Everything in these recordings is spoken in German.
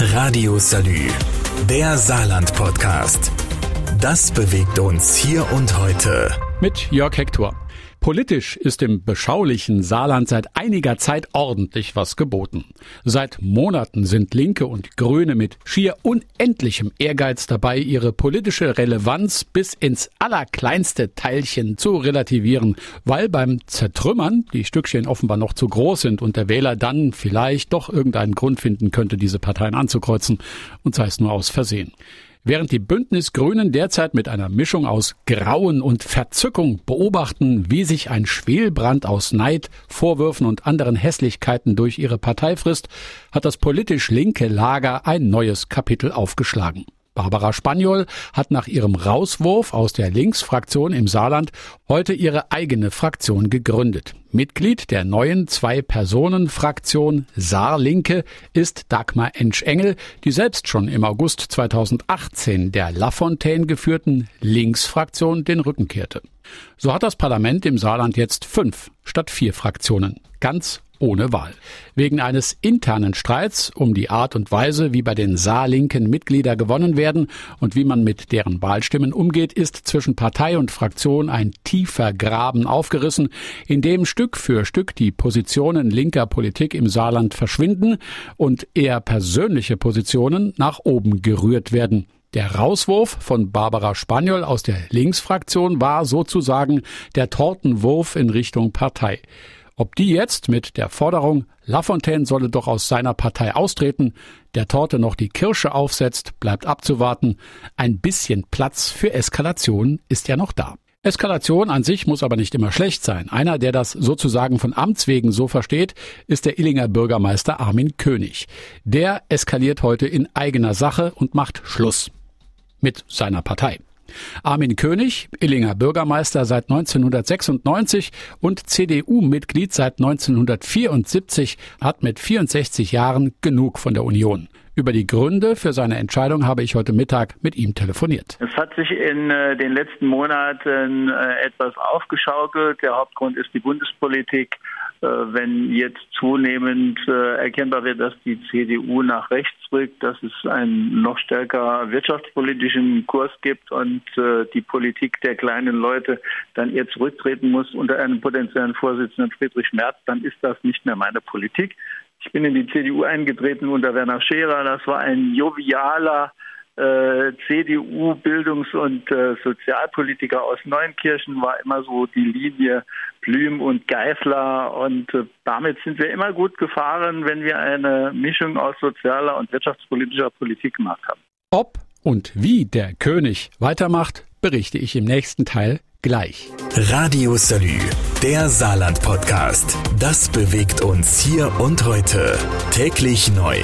Radio Salü, der Saarland-Podcast. Das bewegt uns hier und heute. Mit Jörg Hector. Politisch ist im beschaulichen Saarland seit einiger Zeit ordentlich was geboten. Seit Monaten sind Linke und Grüne mit schier unendlichem Ehrgeiz dabei, ihre politische Relevanz bis ins allerkleinste Teilchen zu relativieren, weil beim Zertrümmern die Stückchen offenbar noch zu groß sind und der Wähler dann vielleicht doch irgendeinen Grund finden könnte, diese Parteien anzukreuzen, und sei es nur aus Versehen. Während die Bündnisgrünen derzeit mit einer Mischung aus Grauen und Verzückung beobachten, wie sich ein Schwelbrand aus Neid, Vorwürfen und anderen Hässlichkeiten durch ihre Partei frisst, hat das politisch linke Lager ein neues Kapitel aufgeschlagen. Barbara Spaniol hat nach ihrem Rauswurf aus der Linksfraktion im Saarland heute ihre eigene Fraktion gegründet. Mitglied der neuen Zwei-Personen-Fraktion Saarlinke ist Dagmar Ensch-Engel, die selbst schon im August 2018 der Lafontaine geführten Linksfraktion den Rücken kehrte. So hat das Parlament im Saarland jetzt fünf statt vier Fraktionen. Ganz ohne Wahl. Wegen eines internen Streits um die Art und Weise, wie bei den Saarlinken Mitglieder gewonnen werden und wie man mit deren Wahlstimmen umgeht, ist zwischen Partei und Fraktion ein tiefer Graben aufgerissen, in dem Stück für Stück die Positionen linker Politik im Saarland verschwinden und eher persönliche Positionen nach oben gerührt werden. Der Rauswurf von Barbara Spaniol aus der Linksfraktion war sozusagen der Tortenwurf in Richtung Partei. Ob die jetzt mit der Forderung, Lafontaine solle doch aus seiner Partei austreten, der Torte noch die Kirsche aufsetzt, bleibt abzuwarten. Ein bisschen Platz für Eskalation ist ja noch da. Eskalation an sich muss aber nicht immer schlecht sein. Einer, der das sozusagen von Amts wegen so versteht, ist der Illinger Bürgermeister Armin König. Der eskaliert heute in eigener Sache und macht Schluss mit seiner Partei. Armin König, Illinger Bürgermeister seit 1996 und CDU-Mitglied seit 1974, hat mit 64 Jahren genug von der Union. Über die Gründe für seine Entscheidung habe ich heute Mittag mit ihm telefoniert. Es hat sich in äh, den letzten Monaten äh, etwas aufgeschaukelt. Der Hauptgrund ist die Bundespolitik. Äh, wenn jetzt zunehmend erkennbar wird, dass die CDU nach rechts rückt, dass es einen noch stärker wirtschaftspolitischen Kurs gibt und die Politik der kleinen Leute dann eher zurücktreten muss unter einem potenziellen Vorsitzenden Friedrich Merz, dann ist das nicht mehr meine Politik. Ich bin in die CDU eingetreten unter Werner Scherer. Das war ein jovialer, äh, CDU-Bildungs- und äh, Sozialpolitiker aus Neunkirchen war immer so die Linie Blüm und Geisler und äh, damit sind wir immer gut gefahren, wenn wir eine Mischung aus sozialer und wirtschaftspolitischer Politik gemacht haben. Ob und wie der König weitermacht, berichte ich im nächsten Teil gleich. Radio Salü, der Saarland-Podcast. Das bewegt uns hier und heute. Täglich neu.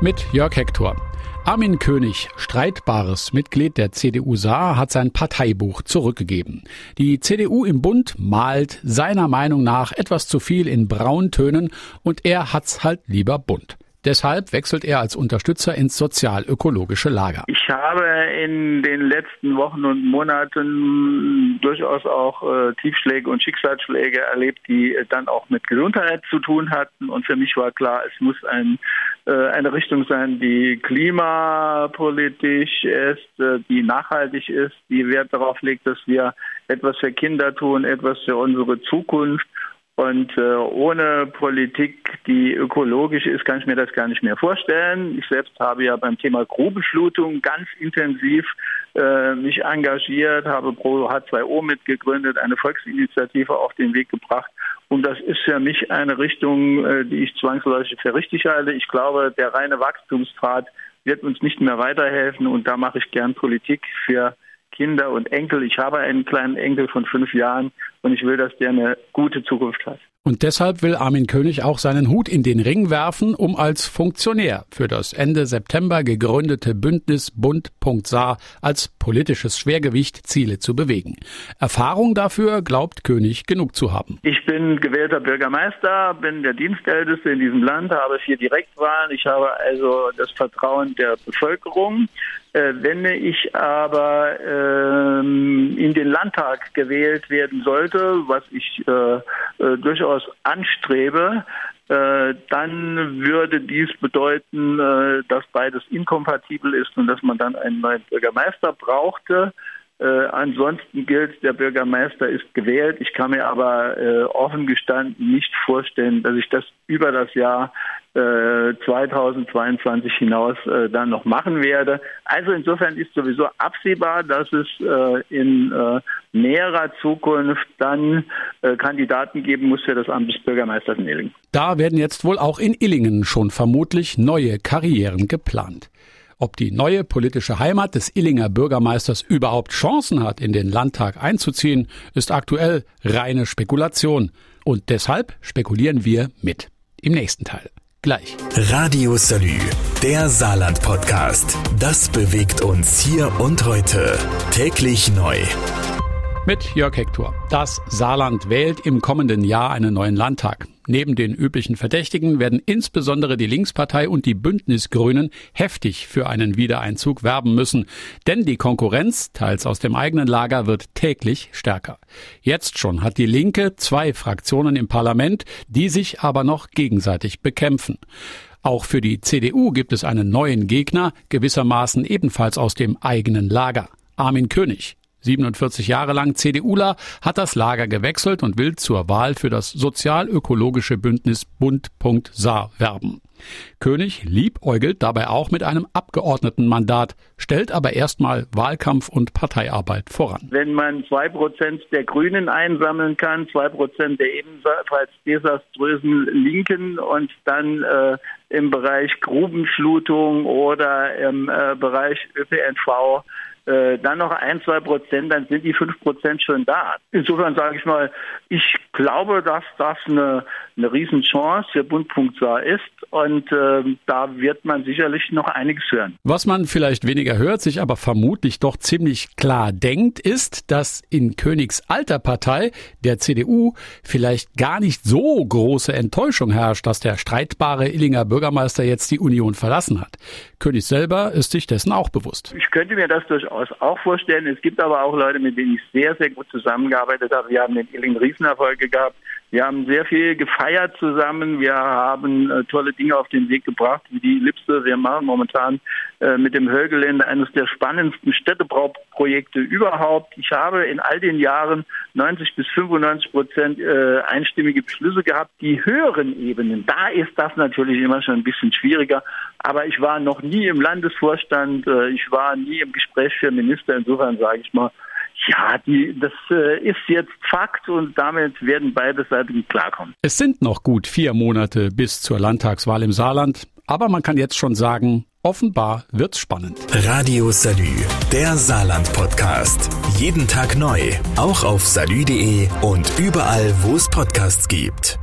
Mit Jörg Hector. Armin König, streitbares Mitglied der CDU Saar, hat sein Parteibuch zurückgegeben. Die CDU im Bund malt seiner Meinung nach etwas zu viel in Brauntönen und er hat's halt lieber bunt. Deshalb wechselt er als Unterstützer ins sozial-ökologische Lager. Ich habe in den letzten Wochen und Monaten durchaus auch äh, Tiefschläge und Schicksalsschläge erlebt, die dann auch mit Gesundheit zu tun hatten. Und für mich war klar, es muss ein, äh, eine Richtung sein, die klimapolitisch ist, äh, die nachhaltig ist, die Wert darauf legt, dass wir etwas für Kinder tun, etwas für unsere Zukunft und äh, ohne Politik, die ökologisch ist, kann ich mir das gar nicht mehr vorstellen. Ich selbst habe ja beim Thema Grubbeschlutung ganz intensiv äh, mich engagiert, habe Pro H2O mitgegründet, eine Volksinitiative auf den Weg gebracht. Und das ist für mich eine Richtung, äh, die ich zwangsläufig für richtig halte. Ich glaube, der reine Wachstumspfad wird uns nicht mehr weiterhelfen. Und da mache ich gern Politik für Kinder und Enkel. Ich habe einen kleinen Enkel von fünf Jahren und ich will, dass der eine gute Zukunft hat. Und deshalb will Armin König auch seinen Hut in den Ring werfen, um als Funktionär für das Ende September gegründete Bündnis Bund.Saar als politisches Schwergewicht Ziele zu bewegen. Erfahrung dafür glaubt König genug zu haben. Ich bin gewählter Bürgermeister, bin der Dienstälteste in diesem Land, habe vier Direktwahlen. Ich habe also das Vertrauen der Bevölkerung. Äh, wenn ich aber ähm, in den Landtag gewählt werden sollte, was ich äh, äh, durchaus anstrebe, äh, dann würde dies bedeuten, äh, dass beides inkompatibel ist und dass man dann einen neuen Bürgermeister brauchte. Äh, ansonsten gilt, der Bürgermeister ist gewählt. Ich kann mir aber äh, offen gestanden nicht vorstellen, dass ich das über das Jahr äh, 2022 hinaus äh, dann noch machen werde. Also insofern ist sowieso absehbar, dass es äh, in äh, näherer Zukunft dann Kandidaten geben muss für das Amt des Bürgermeisters in Illingen. Da werden jetzt wohl auch in Illingen schon vermutlich neue Karrieren geplant. Ob die neue politische Heimat des Illinger Bürgermeisters überhaupt Chancen hat, in den Landtag einzuziehen, ist aktuell reine Spekulation. Und deshalb spekulieren wir mit. Im nächsten Teil. Gleich. Radio Salü, der Saarland-Podcast. Das bewegt uns hier und heute. Täglich neu mit Jörg Hector. Das Saarland wählt im kommenden Jahr einen neuen Landtag. Neben den üblichen Verdächtigen werden insbesondere die Linkspartei und die Bündnisgrünen heftig für einen Wiedereinzug werben müssen. Denn die Konkurrenz, teils aus dem eigenen Lager, wird täglich stärker. Jetzt schon hat die Linke zwei Fraktionen im Parlament, die sich aber noch gegenseitig bekämpfen. Auch für die CDU gibt es einen neuen Gegner, gewissermaßen ebenfalls aus dem eigenen Lager. Armin König. 47 Jahre lang CDUler, hat das Lager gewechselt und will zur Wahl für das sozial-ökologische Bündnis Bund.Saar werben. König liebäugelt dabei auch mit einem Abgeordnetenmandat, stellt aber erstmal Wahlkampf und Parteiarbeit voran. Wenn man zwei Prozent der Grünen einsammeln kann, zwei Prozent der ebenfalls desaströsen Linken und dann äh, im Bereich Grubenschlutung oder im äh, Bereich ÖPNV äh, dann noch ein, zwei Prozent, dann sind die fünf Prozent schon da. Insofern sage ich mal, ich glaube, dass das eine, eine Riesenchance für Bund.sa ist und äh, da wird man sicherlich noch einiges hören. Was man vielleicht weniger hört, sich aber vermutlich doch ziemlich klar denkt, ist, dass in Königs alter Partei, der CDU, vielleicht gar nicht so große Enttäuschung herrscht, dass der streitbare Illinger Bürgermeister jetzt die Union verlassen hat. König selber ist sich dessen auch bewusst. Ich könnte mir das durchaus durchaus auch vorstellen. Es gibt aber auch Leute, mit denen ich sehr, sehr gut zusammengearbeitet habe. Wir haben den Illing Riesenerfolge gehabt. Wir haben sehr viel gefeiert zusammen. Wir haben äh, tolle Dinge auf den Weg gebracht, wie die Lipse. Wir machen momentan äh, mit dem Höllgelände eines der spannendsten Städtebrauprojekte überhaupt. Ich habe in all den Jahren 90 bis 95 Prozent äh, einstimmige Beschlüsse gehabt. Die höheren Ebenen, da ist das natürlich immer schon ein bisschen schwieriger. Aber ich war noch nie im Landesvorstand. Äh, ich war nie im Gespräch für Minister. Insofern sage ich mal, ja, die, das äh, ist jetzt Fakt und damit werden beide Seiten klarkommen. Es sind noch gut vier Monate bis zur Landtagswahl im Saarland, aber man kann jetzt schon sagen, offenbar wird's spannend. Radio Salü, der Saarland-Podcast. Jeden Tag neu, auch auf salü.de und überall, wo es Podcasts gibt.